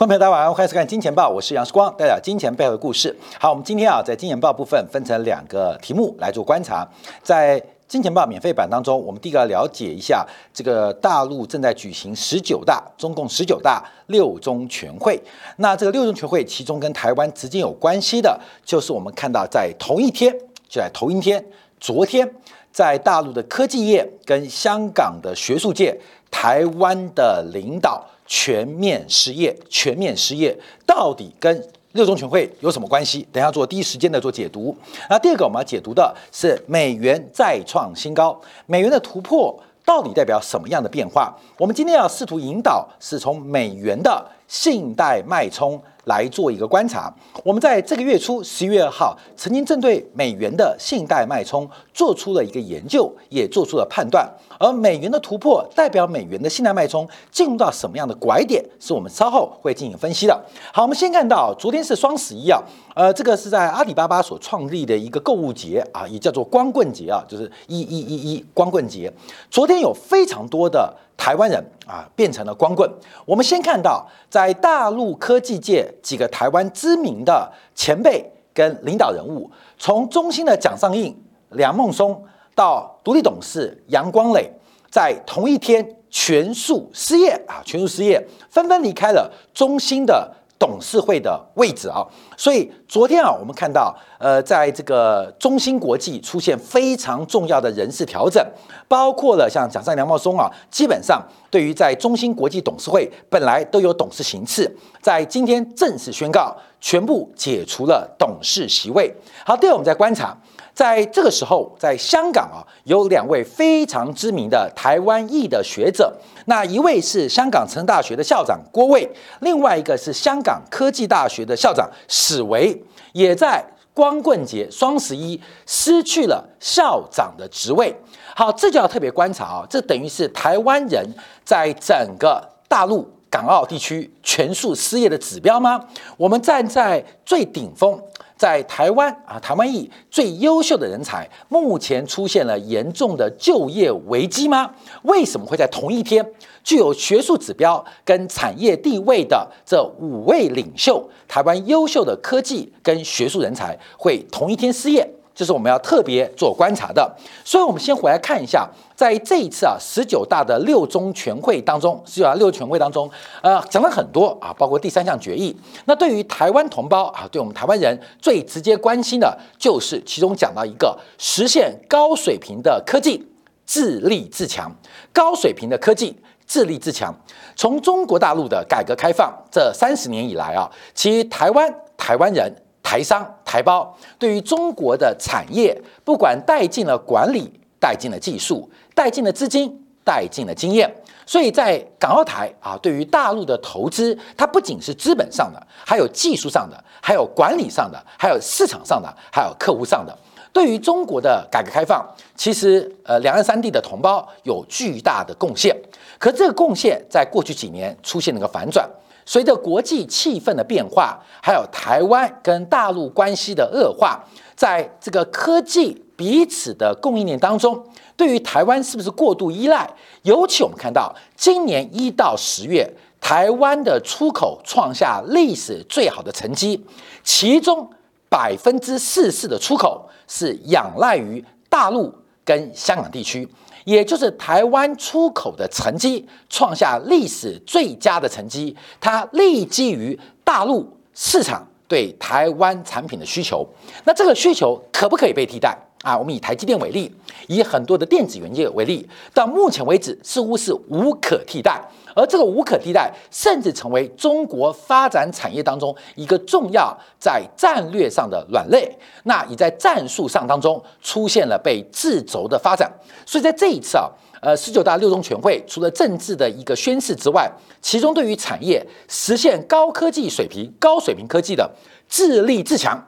观众朋友，大家晚上好，欢迎收看《金钱报》，我是杨世光，带来金钱背后的故事。好，我们今天啊，在《金钱报》部分分成两个题目来做观察。在《金钱报》免费版当中，我们第一个要了解一下这个大陆正在举行十九大，中共十九大六中全会。那这个六中全会，其中跟台湾直接有关系的，就是我们看到在同一天，就在同一天，昨天，在大陆的科技业跟香港的学术界，台湾的领导。全面失业，全面失业，到底跟六中全会有什么关系？等下做第一时间的做解读。那第二个我们要解读的是美元再创新高，美元的突破到底代表什么样的变化？我们今天要试图引导是从美元的信贷脉冲来做一个观察。我们在这个月初十一月二号曾经针对美元的信贷脉冲做出了一个研究，也做出了判断。而美元的突破代表美元的信贷脉冲进入到什么样的拐点，是我们稍后会进行分析的。好，我们先看到昨天是双十一啊，呃，这个是在阿里巴巴所创立的一个购物节啊，也叫做光棍节啊，就是一一一一光棍节。昨天有非常多的台湾人啊变成了光棍。我们先看到在大陆科技界几个台湾知名的前辈跟领导人物，从中兴的蒋尚应、梁孟松。到独立董事杨光磊，在同一天全数失业啊，全数失业，纷纷离开了中兴的董事会的位置啊。所以昨天啊，我们看到，呃，在这个中兴国际出现非常重要的人事调整，包括了像蒋尚梁茂松啊，基本上对于在中兴国际董事会本来都有董事行次，在今天正式宣告全部解除了董事席位。好，第二我们再观察。在这个时候，在香港啊，有两位非常知名的台湾裔的学者，那一位是香港城大学的校长郭卫，另外一个是香港科技大学的校长史维，也在光棍节双十一失去了校长的职位。好，这就要特别观察啊，这等于是台湾人在整个大陆港澳地区全数失业的指标吗？我们站在最顶峰。在台湾啊，台湾裔最优秀的人才，目前出现了严重的就业危机吗？为什么会在同一天，具有学术指标跟产业地位的这五位领袖，台湾优秀的科技跟学术人才会同一天失业？这是我们要特别做观察的，所以，我们先回来看一下，在这一次啊十九大的六中全会当中，十九大六中全会当中，呃，讲了很多啊，包括第三项决议。那对于台湾同胞啊，对我们台湾人最直接关心的，就是其中讲到一个实现高水平的科技，自立自强。高水平的科技，自立自强。从中国大陆的改革开放这三十年以来啊，其实台湾台湾人。台商、台胞对于中国的产业，不管带进了管理、带进了技术、带进了资金、带进了经验，所以在港澳台啊，对于大陆的投资，它不仅是资本上的，还有技术上的，还有管理上的，还有市场上的，还有客户上的。对于中国的改革开放，其实呃，两岸三地的同胞有巨大的贡献，可这个贡献在过去几年出现了个反转。随着国际气氛的变化，还有台湾跟大陆关系的恶化，在这个科技彼此的供应链当中，对于台湾是不是过度依赖？尤其我们看到今年一到十月，台湾的出口创下历史最好的成绩，其中百分之四十的出口是仰赖于大陆跟香港地区。也就是台湾出口的成绩创下历史最佳的成绩，它立基于大陆市场对台湾产品的需求。那这个需求可不可以被替代啊？我们以台积电为例，以很多的电子元件为例，到目前为止似乎是无可替代。而这个无可替代，甚至成为中国发展产业当中一个重要在战略上的软肋。那也在战术上当中出现了被制轴的发展。所以在这一次啊，呃，十九大六中全会除了政治的一个宣示之外，其中对于产业实现高科技水平、高水平科技的自立自强。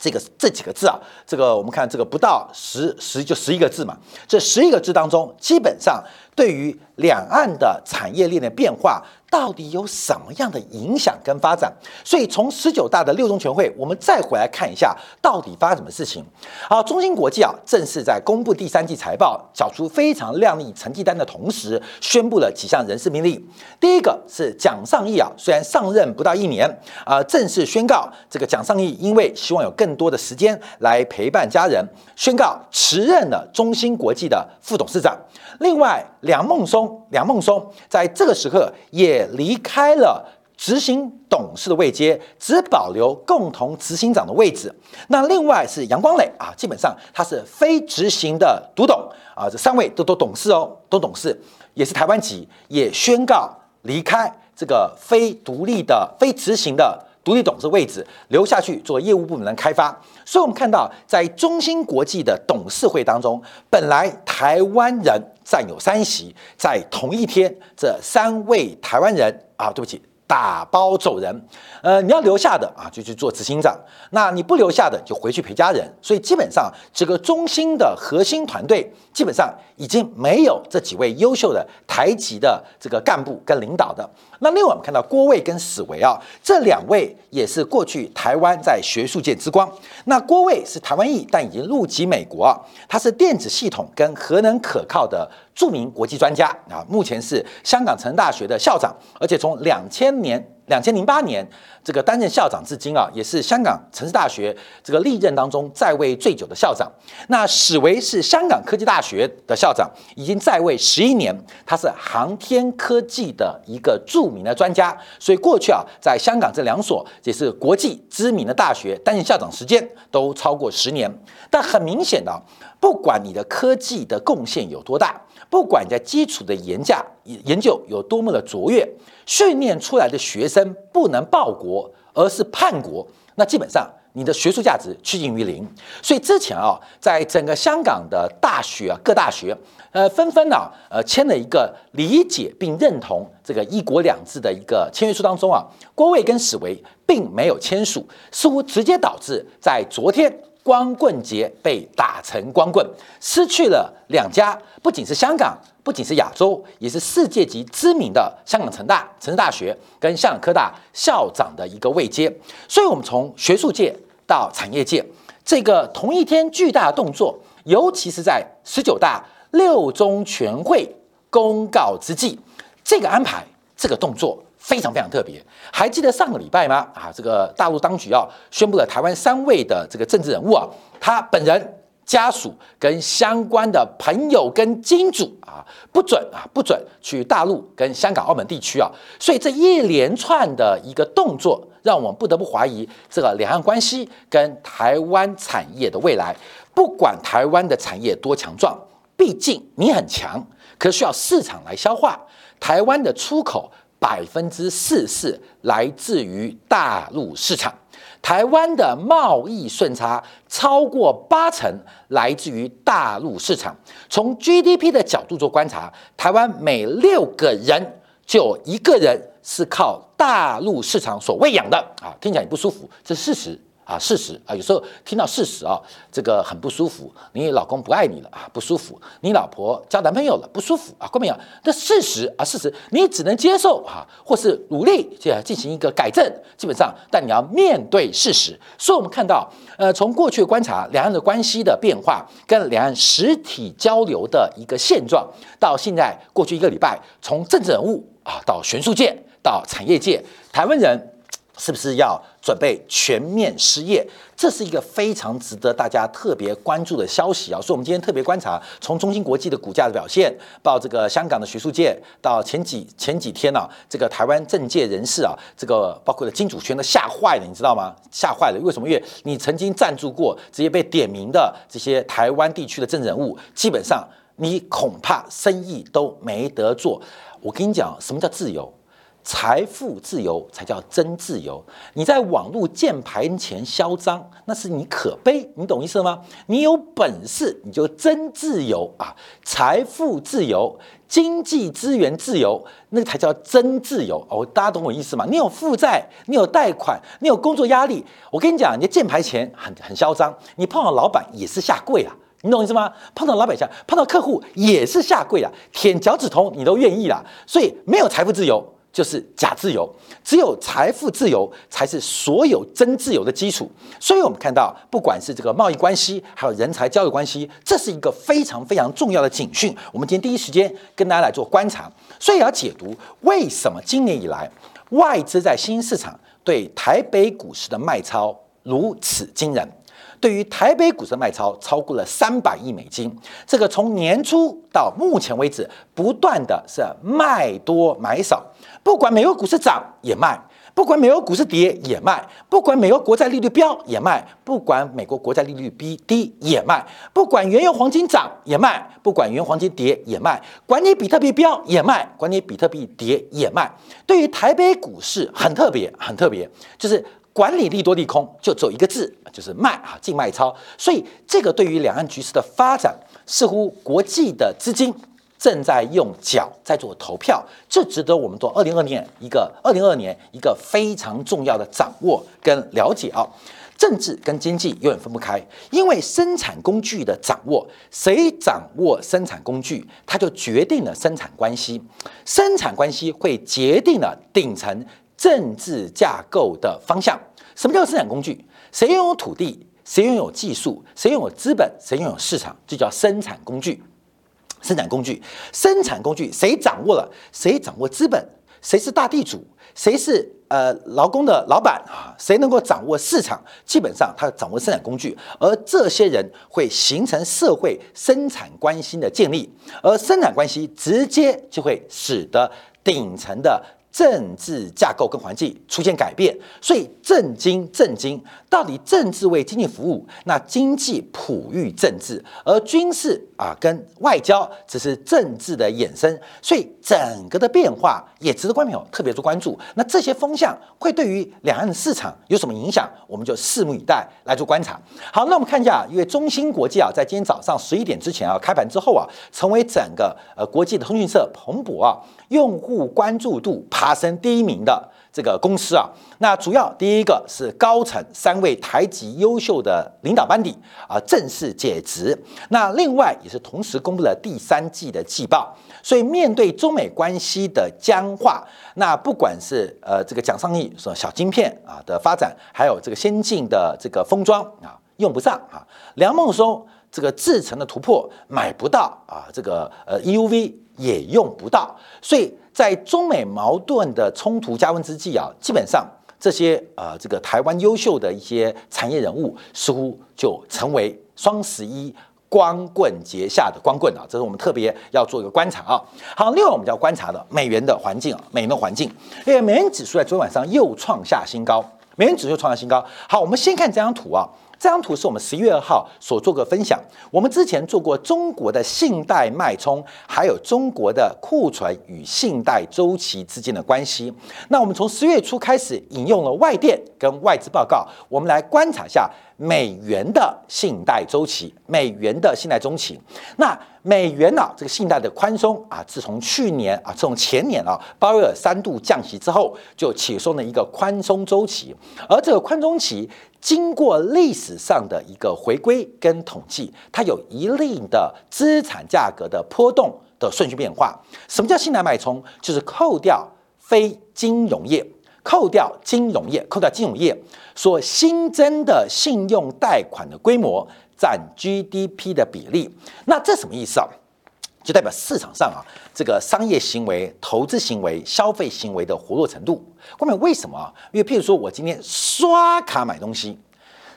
这个这几个字啊，这个我们看这个不到十十就十一个字嘛，这十一个字当中，基本上对于两岸的产业链的变化。到底有什么样的影响跟发展？所以从十九大的六中全会，我们再回来看一下，到底发生什么事情？好，中芯国际啊，正式在公布第三季财报，缴出非常亮丽成绩单的同时，宣布了几项人事命令。第一个是蒋尚义啊，虽然上任不到一年啊，正式宣告这个蒋尚义因为希望有更多的时间来陪伴家人，宣告辞任了中芯国际的副董事长。另外，梁孟松，梁孟松在这个时刻也离开了执行董事的位阶，只保留共同执行长的位置。那另外是杨光磊啊，基本上他是非执行的独董啊，这三位都都董事哦，都董事，也是台湾籍，也宣告离开这个非独立的、非执行的。独立董事位置留下去做业务部门的开发，所以我们看到在中芯国际的董事会当中，本来台湾人占有三席，在同一天，这三位台湾人啊，对不起。打包走人，呃，你要留下的啊，就去做执行长；那你不留下的，就回去陪家人。所以基本上，这个中心的核心团队基本上已经没有这几位优秀的台籍的这个干部跟领导的。那另外我们看到郭卫跟史维啊，这两位也是过去台湾在学术界之光。那郭卫是台湾裔，但已经入籍美国，他是电子系统跟核能可靠的。著名国际专家啊，目前是香港城大学的校长，而且从两千年、两千零八年这个担任校长至今啊，也是香港城市大学这个历任当中在位最久的校长。那史维是香港科技大学的校长，已经在位十一年，他是航天科技的一个著名的专家，所以过去啊，在香港这两所也是国际知名的大学担任校长时间都超过十年。但很明显的，不管你的科技的贡献有多大。不管在基础的研价研究有多么的卓越，训练出来的学生不能报国，而是叛国，那基本上你的学术价值趋近于零。所以之前啊，在整个香港的大学啊，各大学呃纷纷啊呃签了一个理解并认同这个一国两制的一个签约书当中啊，郭卫跟史维并没有签署，似乎直接导致在昨天。光棍节被打成光棍，失去了两家，不仅是香港，不仅是亚洲，也是世界级知名的香港城大、城市大学跟香港科大校长的一个位阶。所以，我们从学术界到产业界，这个同一天巨大的动作，尤其是在十九大六中全会公告之际，这个安排，这个动作。非常非常特别，还记得上个礼拜吗？啊，这个大陆当局要宣布了台湾三位的这个政治人物啊，他本人、家属跟相关的朋友跟金主啊，不准啊，不准去大陆跟香港、澳门地区啊。所以这一连串的一个动作，让我们不得不怀疑这个两岸关系跟台湾产业的未来。不管台湾的产业多强壮，毕竟你很强，可需要市场来消化台湾的出口。百分之四四来自于大陆市场，台湾的贸易顺差超过八成来自于大陆市场。从 GDP 的角度做观察，台湾每六个人就有一个人是靠大陆市场所喂养的啊，听起来也不舒服，这是事实。啊，事实啊，有时候听到事实啊，这个很不舒服。你老公不爱你了啊，不舒服；你老婆交男朋友了，不舒服啊。关没有？那事实啊，事实你只能接受啊，或是努力去进行一个改正。基本上，但你要面对事实。所以，我们看到，呃，从过去观察两岸的关系的变化，跟两岸实体交流的一个现状，到现在过去一个礼拜，从政治人物啊，到学术界，到产业界，台湾人。是不是要准备全面失业？这是一个非常值得大家特别关注的消息啊！所以，我们今天特别观察，从中芯国际的股价的表现，到这个香港的学术界，到前几前几天呢，这个台湾政界人士啊，这个包括了金主圈都吓坏了，你知道吗？吓坏了！为什么？因为你曾经赞助过这些被点名的这些台湾地区的政治人物，基本上你恐怕生意都没得做。我跟你讲，什么叫自由？财富自由才叫真自由。你在网络键盘前嚣张，那是你可悲，你懂意思吗？你有本事你就真自由啊！财富自由、经济资源自由，那才叫真自由哦！大家懂我意思吗？你有负债，你有贷款，你有工作压力，我跟你讲，你的键盘前很很嚣张，你碰到老板也是下跪啊！你懂意思吗？碰到老板下，碰到客户也是下跪啊，舔脚趾头你都愿意啦。所以没有财富自由就是假自由，只有财富自由才是所有真自由的基础。所以我们看到，不管是这个贸易关系，还有人才交流关系，这是一个非常非常重要的警讯。我们今天第一时间跟大家来做观察，所以要解读为什么今年以来外资在新兴市场对台北股市的卖超如此惊人。对于台北股市卖超超过了三百亿美金，这个从年初到目前为止，不断的是卖多买少，不管美国股市涨也卖，不管美国股市跌也卖，不管美国国债利率飙也卖，不管美国国债利率低低也卖，不管原油黄金涨也卖，不管原油黄金跌也卖，管你比特币飙也卖，管你比特币跌也卖。对于台北股市很特别，很特别，就是。管理利多利空就走一个字，就是卖啊，净卖超。所以这个对于两岸局势的发展，似乎国际的资金正在用脚在做投票，这值得我们做二零二年一个二零二二年一个非常重要的掌握跟了解啊。政治跟经济永远分不开，因为生产工具的掌握，谁掌握生产工具，它就决定了生产关系，生产关系会决定了顶层。政治架构的方向，什么叫生产工具？谁拥有土地？谁拥有技术？谁拥有资本？谁拥有市场？这叫生产工具。生产工具，生产工具，谁掌握了？谁掌握资本？谁是大地主？谁是呃劳工的老板啊？谁能够掌握市场？基本上他掌握生产工具，而这些人会形成社会生产关系的建立，而生产关系直接就会使得顶层的。政治架构跟环境出现改变，所以政经政经到底政治为经济服务，那经济哺育政治，而军事啊跟外交只是政治的衍生，所以整个的变化也值得观众特别做关注。那这些风向会对于两岸的市场有什么影响？我们就拭目以待来做观察。好，那我们看一下，因为中芯国际啊，在今天早上十一点之前啊开盘之后啊，成为整个呃国际的通讯社蓬勃啊。用户关注度爬升第一名的这个公司啊，那主要第一个是高层三位台籍优秀的领导班底啊正式解职，那另外也是同时公布了第三季的季报，所以面对中美关系的僵化，那不管是呃这个蒋尚义说小晶片啊的发展，还有这个先进的这个封装啊用不上啊，梁孟松这个制程的突破买不到啊，这个呃 EUV。也用不到，所以在中美矛盾的冲突加温之际啊，基本上这些呃这个台湾优秀的一些产业人物，似乎就成为双十一光棍节下的光棍啊，这是我们特别要做一个观察啊。好，另外我们要观察的美元的环境啊，美元的环境，因为美元指数在昨天晚上又创下新高，美元指数创下新高。好，我们先看这张图啊。这张图是我们十一月二号所做个分享。我们之前做过中国的信贷脉冲，还有中国的库存与信贷周期之间的关系。那我们从十月初开始引用了外电跟外资报告，我们来观察一下美元的信贷周期，美元的信贷周期。那美元啊，这个信贷的宽松啊，自从去年啊，自从前年啊，鲍威尔三度降息之后，就启松了一个宽松周期，而这个宽松期。经过历史上的一个回归跟统计，它有一定的资产价格的波动的顺序变化。什么叫信贷脉冲？就是扣掉非金融业，扣掉金融业，扣掉金融业所新增的信用贷款的规模占 GDP 的比例。那这什么意思啊？就代表市场上啊，这个商业行为、投资行为、消费行为的活络程度。关键为什么？因为譬如说我今天刷卡买东西，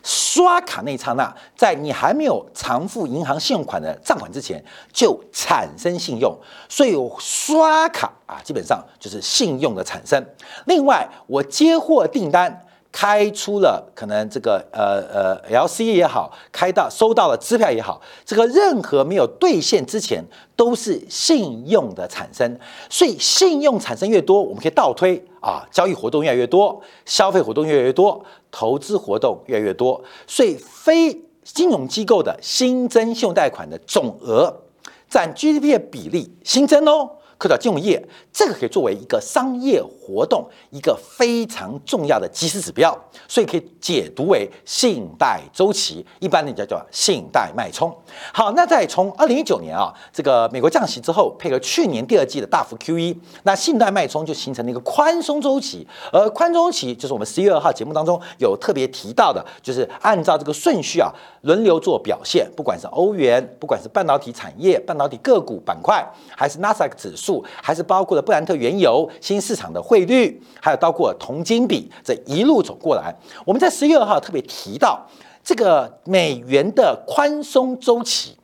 刷卡那一刹那，在你还没有偿付银行信用款的账款之前，就产生信用，所以刷卡啊，基本上就是信用的产生。另外，我接货订单。开出了可能这个呃呃 L C 也好，开到收到了支票也好，这个任何没有兑现之前都是信用的产生，所以信用产生越多，我们可以倒推啊，交易活动越来越多，消费活动越来越多，投资活动越来越多，所以非金融机构的新增信用贷款的总额占 G D P 的比例新增哦。扣掉金融业，这个可以作为一个商业活动一个非常重要的即时指标，所以可以解读为信贷周期，一般的叫做信贷脉冲。好，那在从二零一九年啊，这个美国降息之后，配合去年第二季的大幅 QE，那信贷脉冲就形成了一个宽松周期，而宽松期就是我们十一月二号节目当中有特别提到的，就是按照这个顺序啊，轮流做表现，不管是欧元，不管是半导体产业、半导体个股板块，还是纳斯达克指数，数还是包括了布兰特原油、新市场的汇率，还有包括铜金比，这一路走过来，我们在十月二号特别提到这个美元的宽松周期，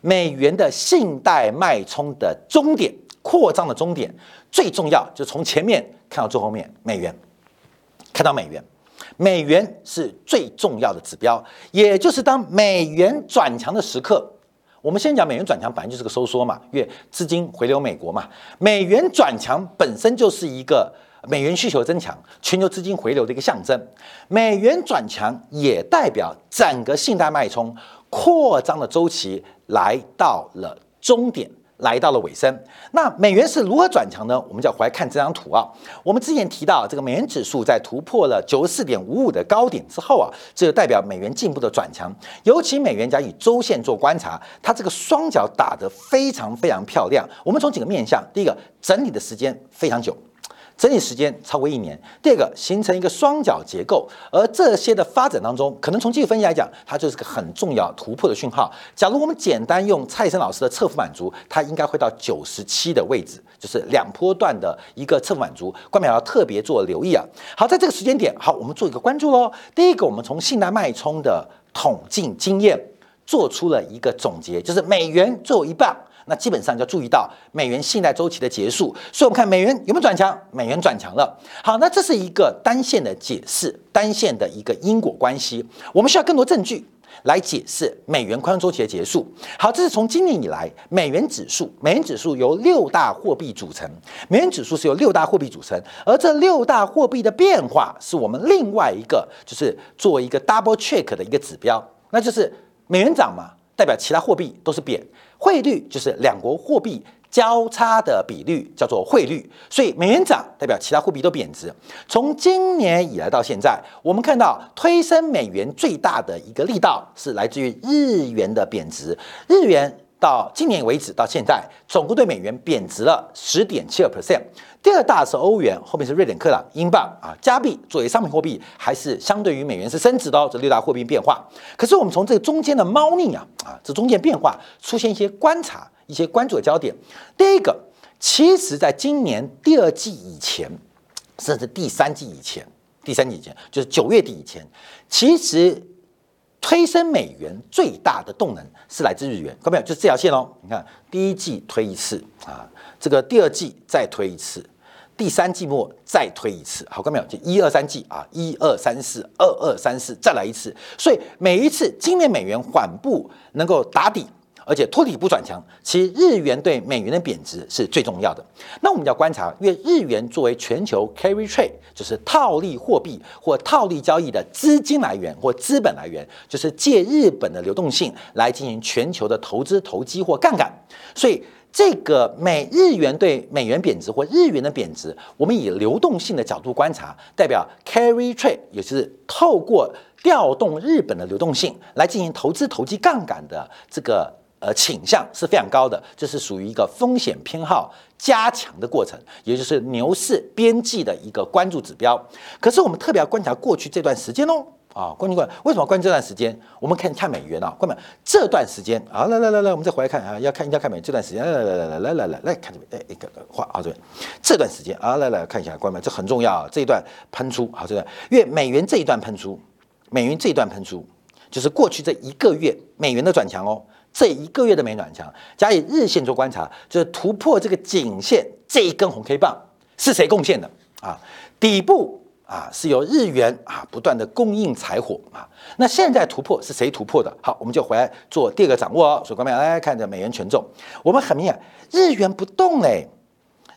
美元的信贷脉冲的终点，扩张的终点，最重要就从前面看到最后面，美元看到美元。美元是最重要的指标，也就是当美元转强的时刻。我们先讲美元转强，本来就是个收缩嘛，因为资金回流美国嘛。美元转强本身就是一个美元需求增强、全球资金回流的一个象征。美元转强也代表整个信贷脉冲扩张的周期来到了终点。来到了尾声，那美元是如何转强呢？我们就要回来看这张图啊。我们之前提到，这个美元指数在突破了九十四点五五的高点之后啊，这就代表美元进一步的转强。尤其美元加以周线做观察，它这个双脚打得非常非常漂亮。我们从几个面向，第一个，整理的时间非常久。整理时间超过一年。第二个，形成一个双脚结构，而这些的发展当中，可能从技术分析来讲，它就是个很重要突破的讯号。假如我们简单用蔡生老师的侧幅满足，它应该会到九十七的位置，就是两波段的一个侧幅满足。观众要特别做留意啊。好，在这个时间点，好，我们做一个关注喽。第一个，我们从信贷脉冲的统计经验做出了一个总结，就是美元最后一棒。那基本上就要注意到美元信贷周期的结束，所以我们看美元有没有转强？美元转强了。好，那这是一个单线的解释，单线的一个因果关系。我们需要更多证据来解释美元宽松周期的结束。好，这是从今年以来美元指数，美元指数由六大货币组成，美元指数是由六大货币组成，而这六大货币的变化是我们另外一个就是做一个 double check 的一个指标，那就是美元涨嘛，代表其他货币都是贬。汇率就是两国货币交叉的比率，叫做汇率。所以美元涨代表其他货币都贬值。从今年以来到现在，我们看到推升美元最大的一个力道是来自于日元的贬值。日元到今年为止到现在，总共对美元贬值了十点七二 percent。第二大是欧元，后面是瑞典克朗、英镑啊，加币作为商品货币还是相对于美元是升值的哦。这六大货币变化，可是我们从这个中间的猫腻啊啊，这中间变化出现一些观察、一些关注的焦点。第一个，其实在今年第二季以前，甚至第三季以前，第三季以前就是九月底以前，其实推升美元最大的动能是来自日元，看到没有？就是这条线哦。你看第一季推一次啊，这个第二季再推一次。第三季末再推一次，好看没有？就一二三季啊，一二三四，二二三四，再来一次。所以每一次今年美元缓步能够打底，而且托底不转强，其实日元对美元的贬值是最重要的。那我们要观察，因为日元作为全球 carry trade，就是套利货币或套利交易的资金来源或资本来源，就是借日本的流动性来进行全球的投资投机或杠杆，所以。这个美日元对美元贬值或日元的贬值，我们以流动性的角度观察，代表 carry trade，也就是透过调动日本的流动性来进行投资投机杠杆的这个呃倾向是非常高的，这是属于一个风险偏好加强的过程，也就是牛市边际的一个关注指标。可是我们特别要观察过去这段时间哦。啊，关注关为什么关注这段时间？我们看看美元啊，关注这段时间啊，来来来来，我们再回来看啊，要看要看美这段时间，来来来来来来来来看这边，哎一个画啊这边这段时间啊，来来看一下，关注这很重要啊，这一段喷出好这段，因为美元这一段喷出，美元这一段喷出，就是过去这一个月美元的转强哦，这一个月的美暖强，加以日线做观察，就是突破这个颈线这一根红 K 棒是谁贡献的啊？底部。啊，是由日元啊不断的供应柴火啊，那现在突破是谁突破的？好，我们就回来做第二个掌握哦。所以，各位来看着美元权重，我们很明显，日元不动嘞，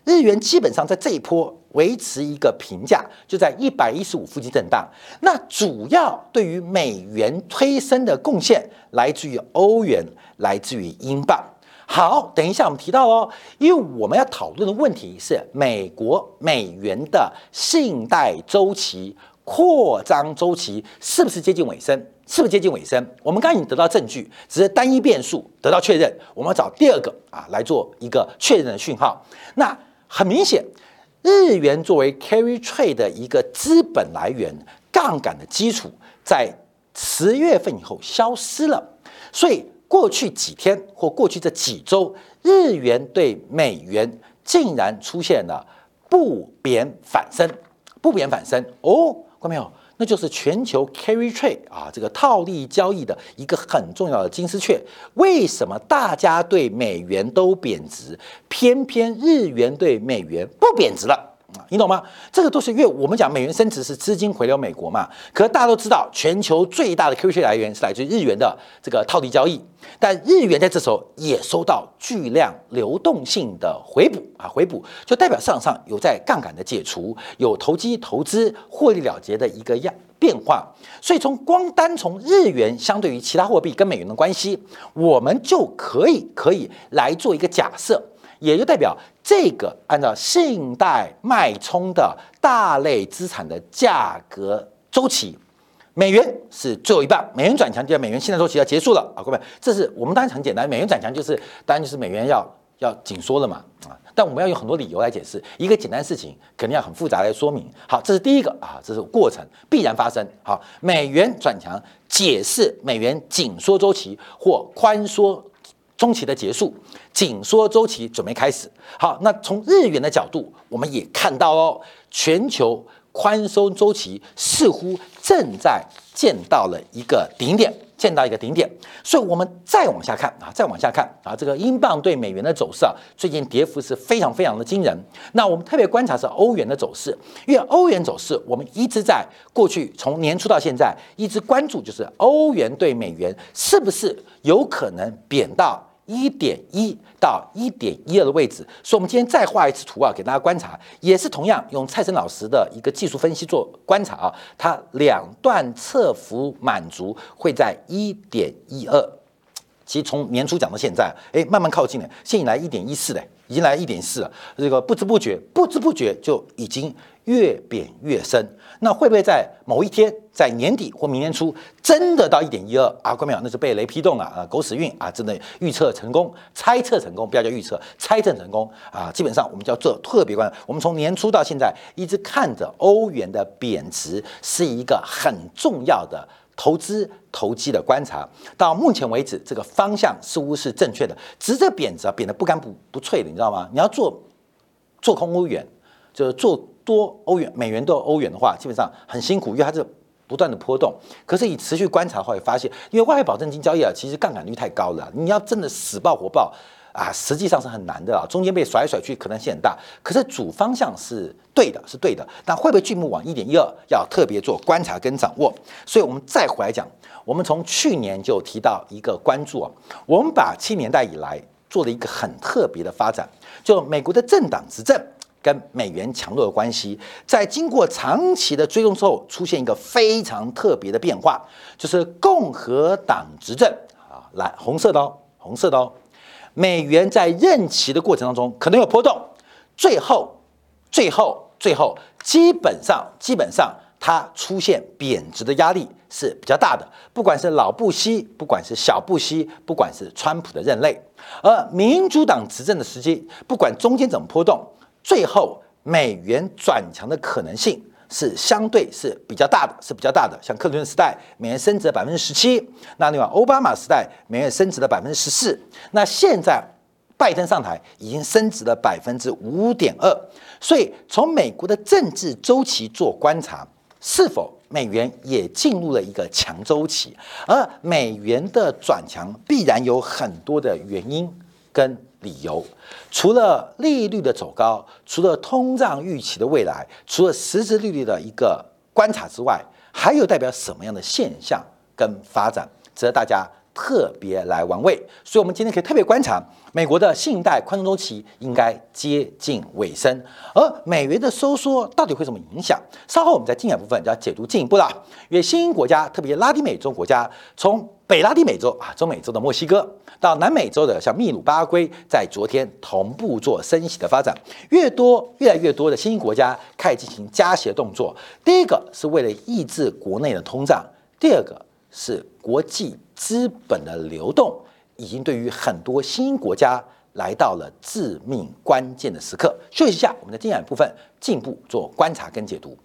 日元基本上在这一波维持一个平价，就在一百一十五附近震荡。那主要对于美元推升的贡献来自于欧元，来自于英镑。好，等一下我们提到哦，因为我们要讨论的问题是美国美元的信贷周期扩张周期是不是接近尾声？是不是接近尾声？我们刚刚已经得到证据，只是单一变数得到确认，我们要找第二个啊来做一个确认的讯号。那很明显，日元作为 carry trade 的一个资本来源、杠杆的基础，在十月份以后消失了，所以。过去几天或过去这几周，日元对美元竟然出现了不贬反升，不贬反升哦，看到没有？那就是全球 carry trade 啊，这个套利交易的一个很重要的金丝雀。为什么大家对美元都贬值，偏偏日元对美元不贬值了？你懂吗？这个都是因为我们讲美元升值是资金回流美国嘛。可是大家都知道，全球最大的 QE 来源是来自于日元的这个套利交易。但日元在这时候也收到巨量流动性的回补啊，回补就代表市场上有在杠杆的解除，有投机投资获利了结的一个样变化。所以从光单从日元相对于其他货币跟美元的关系，我们就可以可以来做一个假设。也就代表这个按照信贷脉冲的大类资产的价格周期，美元是最后一半，美元转强就要美元信贷周期要结束了啊，各位，这是我们当然很简单，美元转强就是当然就是美元要要紧缩了嘛啊，但我们要用很多理由来解释一个简单事情，肯定要很复杂来说明。好，这是第一个啊，这是过程必然发生。好，美元转强解释美元紧缩周期或宽缩。中期的结束，紧缩周期准备开始。好，那从日元的角度，我们也看到哦，全球宽松周期似乎正在见到了一个顶点，见到一个顶点。所以，我们再往下看啊，再往下看啊，这个英镑对美元的走势啊，最近跌幅是非常非常的惊人。那我们特别观察是欧元的走势，因为欧元走势，我们一直在过去从年初到现在一直关注，就是欧元对美元是不是有可能贬到。一点一到一点一二的位置，所以我们今天再画一次图啊，给大家观察，也是同样用蔡生老师的一个技术分析做观察啊，它两段侧幅满足会在一点一二，其实从年初讲到现在，哎，慢慢靠近了，现在来一点一四的，已经来一点四了，这个不知不觉，不知不觉就已经越贬越深。那会不会在某一天，在年底或明年初，真的到一点一二啊？关没有？那是被雷劈动了啊！狗屎运啊！真的预测成功，猜测成功，不要叫预测，猜测成功啊！基本上我们叫做特别关。我们从年初到现在，一直看着欧元的贬值是一个很重要的投资投机的观察。到目前为止，这个方向似乎是正确的。直着贬值，贬得不干不不脆的，你知道吗？你要做做空欧元，就是做。多欧元、美元都欧元的话，基本上很辛苦，因为它是不断的波动。可是以持续观察的话，会发现，因为外汇保证金交易啊，其实杠杆率太高了，你要真的死爆活爆啊，实际上是很难的啊。中间被甩来甩去可能性很大，可是主方向是对的，是对的。但会不会进步往一点一二，要特别做观察跟掌握。所以我们再回来讲，我们从去年就提到一个关注啊，我们把七年代以来做了一个很特别的发展，就美国的政党执政。跟美元强弱的关系，在经过长期的追踪之后，出现一个非常特别的变化，就是共和党执政啊，蓝红色的哦，红色的哦，美元在任期的过程当中可能有波动，最后，最后，最后，基本上，基本上，它出现贬值的压力是比较大的，不管是老布希，不管是小布希，不管是川普的任内，而民主党执政的时机，不管中间怎么波动。最后，美元转强的可能性是相对是比较大的，是比较大的。像克林顿时代，美元升值了百分之十七；那另外奥巴马时代，美元升值了百分之十四。那现在拜登上台，已经升值了百分之五点二。所以，从美国的政治周期做观察，是否美元也进入了一个强周期？而美元的转强，必然有很多的原因跟。理由，除了利率的走高，除了通胀预期的未来，除了实质利率的一个观察之外，还有代表什么样的现象跟发展，值得大家特别来玩味。所以，我们今天可以特别观察美国的信贷宽松周期应该接近尾声，而美元的收缩到底会怎么影响？稍后我们在精简部分就要解读进一步了。因为新兴国家，特别拉丁美洲国家，从北拉丁美洲啊，中美洲的墨西哥，到南美洲的像秘鲁、巴拉圭，在昨天同步做升息的发展，越多越来越多的新兴国家开始进行加息的动作。第一个是为了抑制国内的通胀，第二个是国际资本的流动，已经对于很多新兴国家来到了致命关键的时刻。休息一下，我们的精简部分进一步做观察跟解读。